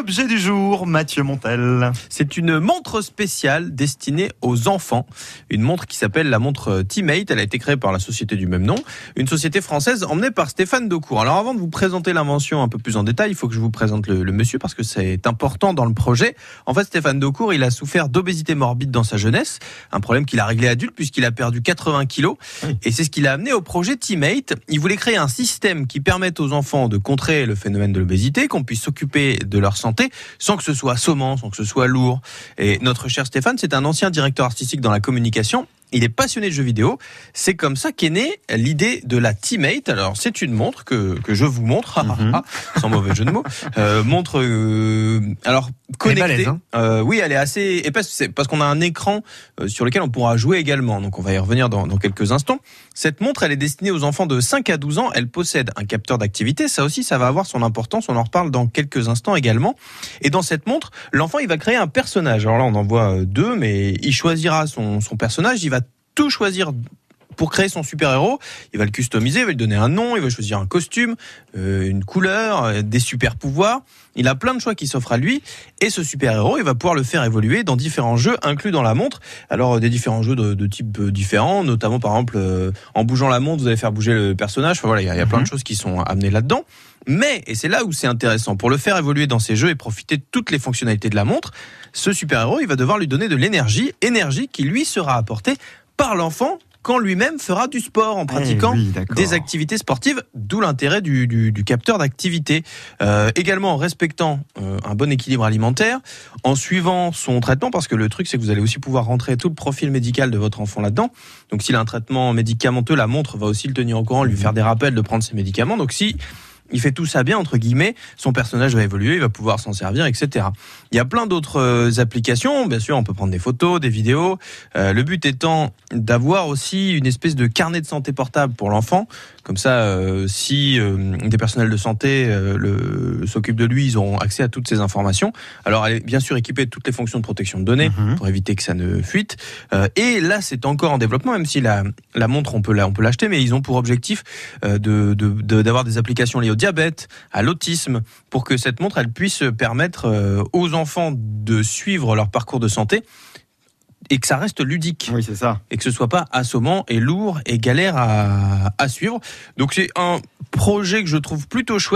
L'objet du jour, Mathieu Montel. C'est une montre spéciale destinée aux enfants. Une montre qui s'appelle la montre Teammate. Elle a été créée par la société du même nom. Une société française emmenée par Stéphane Daucourt. Alors avant de vous présenter l'invention un peu plus en détail, il faut que je vous présente le, le monsieur parce que c'est important dans le projet. En fait, Stéphane Daucourt, il a souffert d'obésité morbide dans sa jeunesse. Un problème qu'il a réglé adulte puisqu'il a perdu 80 kilos. Et c'est ce qui l'a amené au projet Teammate. Il voulait créer un système qui permette aux enfants de contrer le phénomène de l'obésité, qu'on puisse s'occuper de leur santé sans que ce soit sommant, sans que ce soit lourd. Et notre cher Stéphane, c'est un ancien directeur artistique dans la communication. Il est passionné de jeux vidéo. C'est comme ça qu'est née l'idée de la Teammate. Alors, c'est une montre que, que je vous montre, Mhm. sans mauvais jeu de mots. Euh, montre, euh, alors, connectée. balèze, hein Euh, oui, elle est assez épaisse. Parce qu'on a un écran sur lequel on pourra jouer également. Donc, on va y revenir dans, dans quelques instants. Cette montre, elle est destinée aux enfants de 5 à 12 ans. Elle possède un capteur d'activité. Ça aussi, ça va avoir son importance. On en reparle dans quelques instants également. Et dans cette montre, l'enfant, il va créer un personnage. Alors là, on en voit deux, mais il choisira son, son personnage. Il va tout choisir pour créer son super-héros. Il va le customiser, il va lui donner un nom, il va choisir un costume, euh, une couleur, euh, des super-pouvoirs. Il a plein de choix qui s'offrent à lui. Et ce super-héros, il va pouvoir le faire évoluer dans différents jeux inclus dans la montre. Alors, euh, des différents jeux de, de type euh, différents, notamment par exemple, en bougeant la montre, vous allez faire bouger le personnage. Enfin voilà, il y a, il y a plein de choses qui sont amenées là-dedans. Mais, et c'est là où c'est intéressant, pour le faire évoluer dans ces jeux et profiter de toutes les fonctionnalités de la montre, ce super-héros, il va devoir lui donner de l'énergie, énergie qui lui sera apportée par l'enfant quand lui-même fera du sport en pratiquant Eh oui, d'accord. des activités sportives, d'où l'intérêt du, du- du capteur d'activité. Euh, également en respectant euh, un bon équilibre alimentaire, en suivant son traitement, parce que le truc c'est que vous allez aussi pouvoir rentrer tout le profil médical de votre enfant là-dedans. Donc s'il a un traitement médicamenteux, la montre va aussi le tenir au courant, lui faire des rappels de prendre ses médicaments. Donc si il fait tout ça bien, entre guillemets, son personnage va évoluer, il va pouvoir s'en servir, etc. Il y a plein d'autres euh, applications, bien sûr, on peut prendre des photos, des vidéos. Euh, le but étant d'avoir aussi une espèce de carnet de santé portable pour l'enfant. Comme ça, euh, si euh, des personnels de santé s'occupent de lui, ils auront accès à toutes ces informations. Alors, elle est bien sûr équipée de toutes les fonctions de protection de données Mhm. pour éviter que ça ne fuite. Et là, c'est encore en développement, même si la, la montre, on peut l'acheter, mais ils ont pour objectif euh, de de- de- d'avoir des applications liées au diabète, à l'autisme, pour que cette montre, elle puisse permettre euh, aux enfants de suivre leur parcours de santé et que ça reste ludique Oui, c'est ça. et que ce soit pas assommant et lourd et galère à, à suivre. Donc c'est un projet que je trouve plutôt chouette.